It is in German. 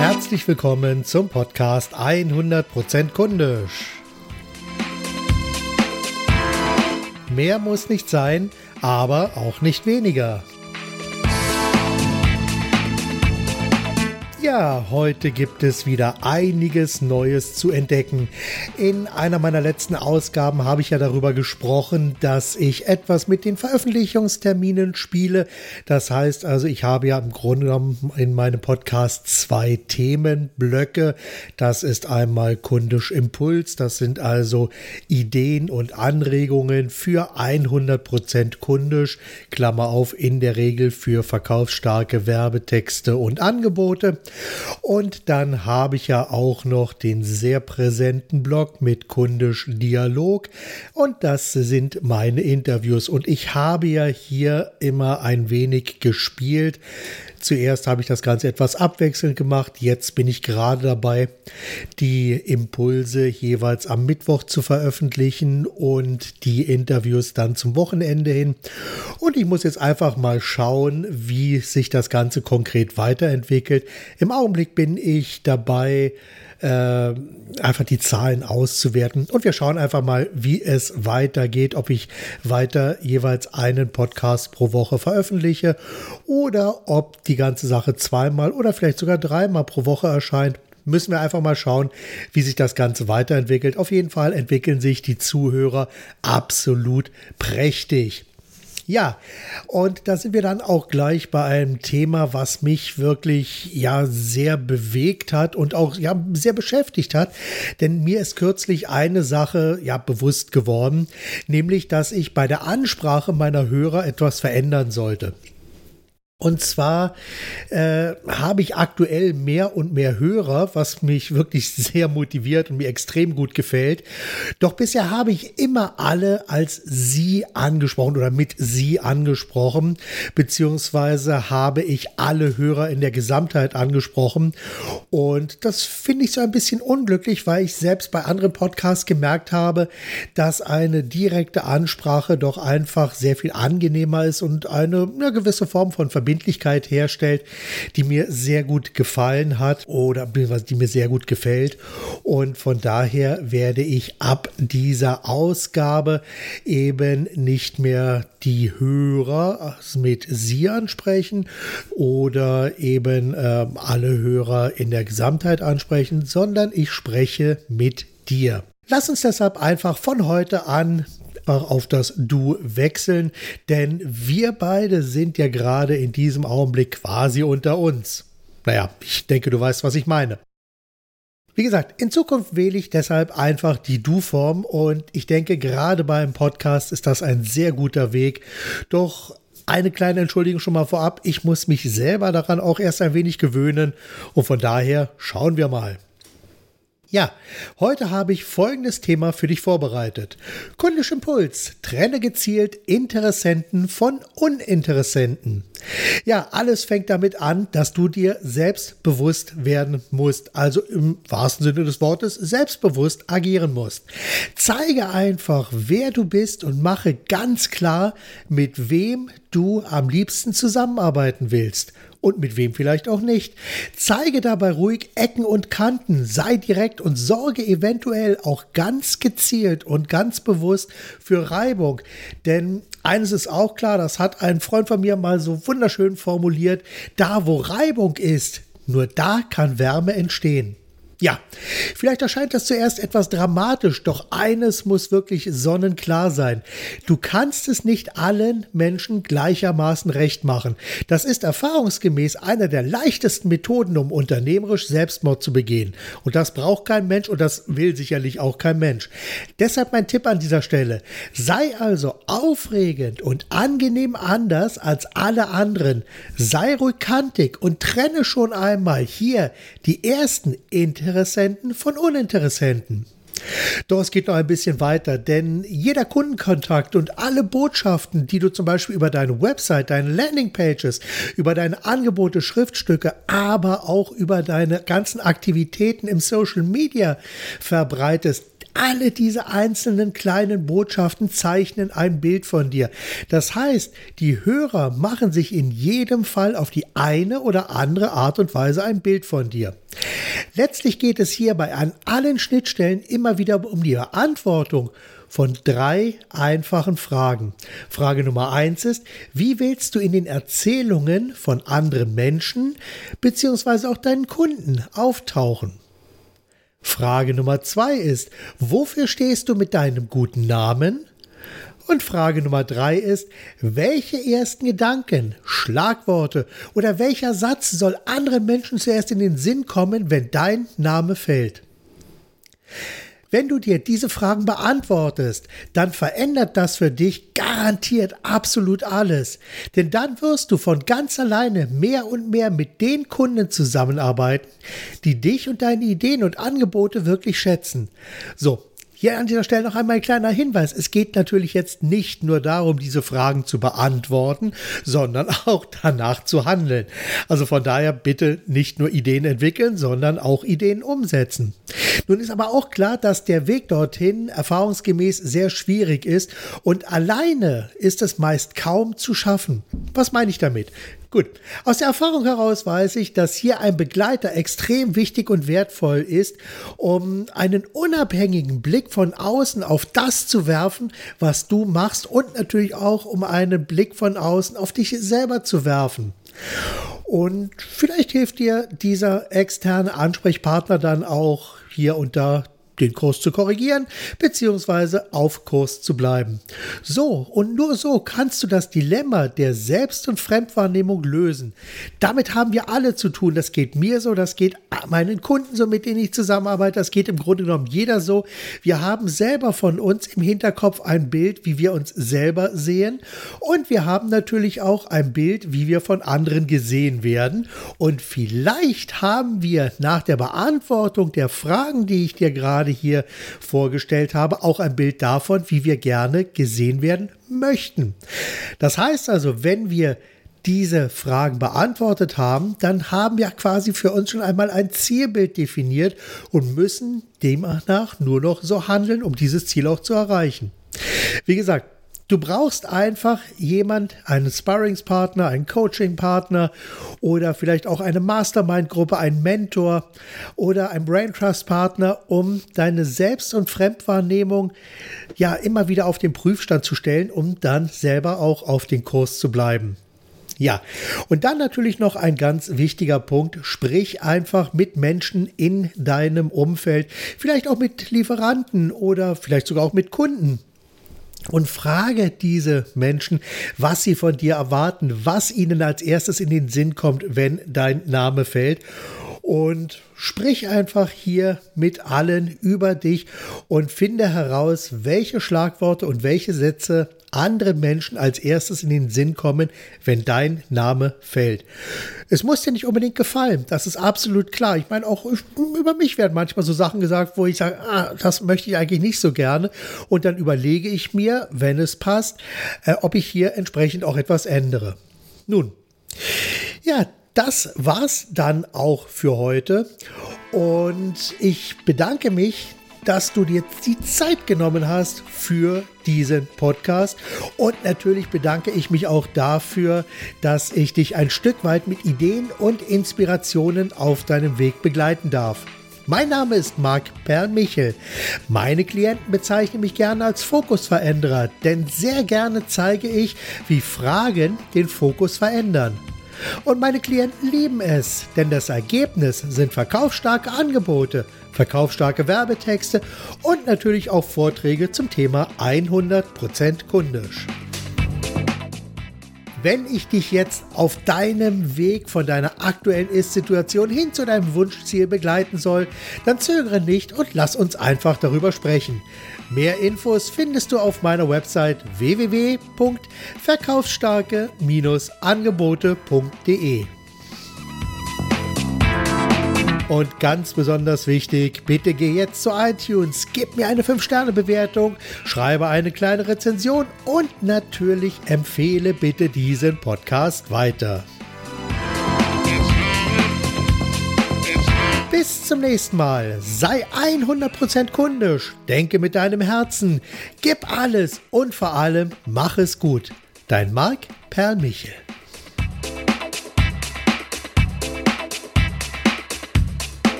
Herzlich willkommen zum Podcast 100% kundisch. Mehr muss nicht sein, aber auch nicht weniger. Ja, heute gibt es wieder einiges Neues zu entdecken. In einer meiner letzten Ausgaben habe ich ja darüber gesprochen, dass ich etwas mit den Veröffentlichungsterminen spiele. Das heißt also, ich habe ja im Grunde genommen in meinem Podcast zwei Themenblöcke. Das ist einmal kundisch Impuls. Das sind also Ideen und Anregungen für 100% kundisch. Klammer auf, in der Regel für verkaufsstarke Werbetexte und Angebote. Und dann habe ich ja auch noch den sehr präsenten Blog mit kundisch Dialog. Und das sind meine Interviews. Und ich habe ja hier immer ein wenig gespielt. Zuerst habe ich das Ganze etwas abwechselnd gemacht. Jetzt bin ich gerade dabei, die Impulse jeweils am Mittwoch zu veröffentlichen und die Interviews dann zum Wochenende hin. Und ich muss jetzt einfach mal schauen, wie sich das Ganze konkret weiterentwickelt. Im Augenblick bin ich dabei, äh, einfach die Zahlen auszuwerten. Und wir schauen einfach mal, wie es weitergeht, ob ich weiter jeweils einen Podcast pro Woche veröffentliche oder ob die ganze Sache zweimal oder vielleicht sogar dreimal pro Woche erscheint müssen wir einfach mal schauen, wie sich das Ganze weiterentwickelt. Auf jeden Fall entwickeln sich die Zuhörer absolut prächtig. Ja, und da sind wir dann auch gleich bei einem Thema, was mich wirklich ja sehr bewegt hat und auch ja sehr beschäftigt hat, denn mir ist kürzlich eine Sache ja bewusst geworden, nämlich dass ich bei der Ansprache meiner Hörer etwas verändern sollte. Und zwar äh, habe ich aktuell mehr und mehr Hörer, was mich wirklich sehr motiviert und mir extrem gut gefällt. Doch bisher habe ich immer alle als Sie angesprochen oder mit Sie angesprochen, beziehungsweise habe ich alle Hörer in der Gesamtheit angesprochen. Und das finde ich so ein bisschen unglücklich, weil ich selbst bei anderen Podcasts gemerkt habe, dass eine direkte Ansprache doch einfach sehr viel angenehmer ist und eine, eine gewisse Form von Verbindung Verbindlichkeit herstellt, die mir sehr gut gefallen hat oder die mir sehr gut gefällt. Und von daher werde ich ab dieser Ausgabe eben nicht mehr die Hörer mit Sie ansprechen oder eben äh, alle Hörer in der Gesamtheit ansprechen, sondern ich spreche mit dir. Lass uns deshalb einfach von heute an auf das Du wechseln, denn wir beide sind ja gerade in diesem Augenblick quasi unter uns. Naja, ich denke, du weißt, was ich meine. Wie gesagt, in Zukunft wähle ich deshalb einfach die Du-Form und ich denke, gerade beim Podcast ist das ein sehr guter Weg. Doch eine kleine Entschuldigung schon mal vorab, ich muss mich selber daran auch erst ein wenig gewöhnen und von daher schauen wir mal. Ja, heute habe ich folgendes Thema für dich vorbereitet. Kundisch Impuls. Trenne gezielt Interessenten von Uninteressenten. Ja, alles fängt damit an, dass du dir selbstbewusst werden musst. Also im wahrsten Sinne des Wortes selbstbewusst agieren musst. Zeige einfach, wer du bist und mache ganz klar, mit wem du am liebsten zusammenarbeiten willst und mit wem vielleicht auch nicht. Zeige dabei ruhig Ecken und Kanten, sei direkt und sorge eventuell auch ganz gezielt und ganz bewusst für Reibung. Denn eines ist auch klar, das hat ein Freund von mir mal so wunderschön formuliert, da wo Reibung ist, nur da kann Wärme entstehen. Ja, vielleicht erscheint das zuerst etwas dramatisch, doch eines muss wirklich sonnenklar sein. Du kannst es nicht allen Menschen gleichermaßen recht machen. Das ist erfahrungsgemäß einer der leichtesten Methoden, um unternehmerisch Selbstmord zu begehen. Und das braucht kein Mensch und das will sicherlich auch kein Mensch. Deshalb mein Tipp an dieser Stelle. Sei also aufregend und angenehm anders als alle anderen. Sei ruhig kantig und trenne schon einmal hier die ersten Inter Interessenten von Uninteressenten. Doch es geht noch ein bisschen weiter, denn jeder Kundenkontakt und alle Botschaften, die du zum Beispiel über deine Website, deine Landingpages, über deine Angebote, Schriftstücke, aber auch über deine ganzen Aktivitäten im Social Media verbreitest, alle diese einzelnen kleinen Botschaften zeichnen ein Bild von dir. Das heißt, die Hörer machen sich in jedem Fall auf die eine oder andere Art und Weise ein Bild von dir. Letztlich geht es hierbei an allen Schnittstellen immer wieder um die Beantwortung von drei einfachen Fragen. Frage Nummer eins ist, wie willst du in den Erzählungen von anderen Menschen beziehungsweise auch deinen Kunden auftauchen? Frage Nummer zwei ist, wofür stehst du mit deinem guten Namen? Und Frage Nummer drei ist, welche ersten Gedanken, Schlagworte oder welcher Satz soll anderen Menschen zuerst in den Sinn kommen, wenn dein Name fällt? Wenn du dir diese Fragen beantwortest, dann verändert das für dich garantiert absolut alles. Denn dann wirst du von ganz alleine mehr und mehr mit den Kunden zusammenarbeiten, die dich und deine Ideen und Angebote wirklich schätzen. So, hier an dieser Stelle noch einmal ein kleiner Hinweis. Es geht natürlich jetzt nicht nur darum, diese Fragen zu beantworten, sondern auch danach zu handeln. Also von daher bitte nicht nur Ideen entwickeln, sondern auch Ideen umsetzen. Nun ist aber auch klar, dass der Weg dorthin erfahrungsgemäß sehr schwierig ist und alleine ist es meist kaum zu schaffen. Was meine ich damit? Gut, aus der Erfahrung heraus weiß ich, dass hier ein Begleiter extrem wichtig und wertvoll ist, um einen unabhängigen Blick von außen auf das zu werfen, was du machst und natürlich auch um einen Blick von außen auf dich selber zu werfen. Und vielleicht hilft dir dieser externe Ansprechpartner dann auch hier und da den Kurs zu korrigieren bzw. auf Kurs zu bleiben. So und nur so kannst du das Dilemma der Selbst- und Fremdwahrnehmung lösen. Damit haben wir alle zu tun. Das geht mir so, das geht meinen Kunden so, mit denen ich zusammenarbeite, das geht im Grunde genommen jeder so. Wir haben selber von uns im Hinterkopf ein Bild, wie wir uns selber sehen und wir haben natürlich auch ein Bild, wie wir von anderen gesehen werden und vielleicht haben wir nach der Beantwortung der Fragen, die ich dir gerade gerade hier vorgestellt habe, auch ein Bild davon, wie wir gerne gesehen werden möchten. Das heißt also, wenn wir diese Fragen beantwortet haben, dann haben wir quasi für uns schon einmal ein Zielbild definiert und müssen demnach nur noch so handeln, um dieses Ziel auch zu erreichen. Wie gesagt, Du brauchst einfach jemand, einen Sparringspartner, einen Coachingpartner oder vielleicht auch eine Mastermind-Gruppe, einen Mentor oder einen Brain Trust Partner, um deine Selbst- und Fremdwahrnehmung ja immer wieder auf den Prüfstand zu stellen, um dann selber auch auf den Kurs zu bleiben. Ja, und dann natürlich noch ein ganz wichtiger Punkt. Sprich einfach mit Menschen in deinem Umfeld, vielleicht auch mit Lieferanten oder vielleicht sogar auch mit Kunden und frage diese Menschen, was sie von dir erwarten, was ihnen als erstes in den Sinn kommt, wenn dein Name fällt. Und sprich einfach hier mit allen über dich und finde heraus, welche Schlagworte und welche Sätze anderen Menschen als erstes in den Sinn kommen, wenn dein Name fällt. Es muss dir nicht unbedingt gefallen, das ist absolut klar. Ich meine, auch über mich werden manchmal so Sachen gesagt, wo ich sage, ah, das möchte ich eigentlich nicht so gerne. Und dann überlege ich mir, wenn es passt, äh, ob ich hier entsprechend auch etwas ändere. Nun, ja, das war's dann auch für heute. Und ich bedanke mich dass du dir die Zeit genommen hast für diesen Podcast. Und natürlich bedanke ich mich auch dafür, dass ich dich ein Stück weit mit Ideen und Inspirationen auf deinem Weg begleiten darf. Mein Name ist Marc Perlmichel. Meine Klienten bezeichnen mich gerne als Fokusveränderer, denn sehr gerne zeige ich, wie Fragen den Fokus verändern. Und meine Klienten lieben es, denn das Ergebnis sind verkaufsstarke Angebote, verkaufsstarke Werbetexte und natürlich auch Vorträge zum Thema 100% kundisch. Wenn ich dich jetzt auf deinem Weg von deiner aktuellen Ist-Situation hin zu deinem Wunschziel begleiten soll, dann zögere nicht und lass uns einfach darüber sprechen. Mehr Infos findest du auf meiner Website www.verkaufsstarke-angebote.de. Und ganz besonders wichtig, bitte geh jetzt zu iTunes, gib mir eine 5-Sterne-Bewertung, schreibe eine kleine Rezension und natürlich empfehle bitte diesen Podcast weiter. Bis zum nächsten Mal. Sei 100% kundisch. Denke mit deinem Herzen. Gib alles und vor allem mach es gut. Dein Marc Perlmichel.